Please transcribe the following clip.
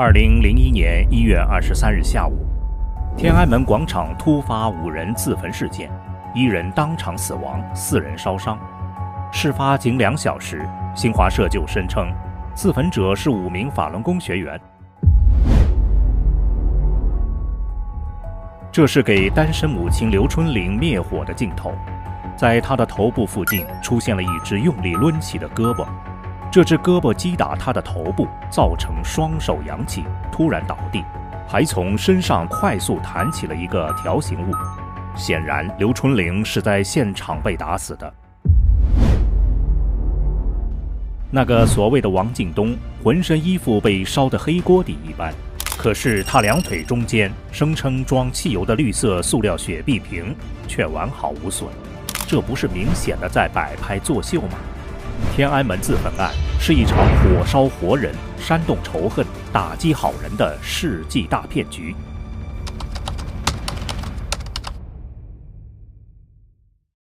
二零零一年一月二十三日下午，天安门广场突发五人自焚事件，一人当场死亡，四人烧伤。事发仅两小时，新华社就声称，自焚者是五名法轮功学员。这是给单身母亲刘春玲灭火的镜头，在她的头部附近出现了一只用力抡起的胳膊。这只胳膊击打他的头部，造成双手扬起，突然倒地，还从身上快速弹起了一个条形物。显然，刘春玲是在现场被打死的。那个所谓的王敬东，浑身衣服被烧得黑锅底一般，可是他两腿中间声称装汽油的绿色塑料雪碧瓶却完好无损，这不是明显的在摆拍作秀吗？天安门自焚案是一场火烧活人、煽动仇恨、打击好人的世纪大骗局。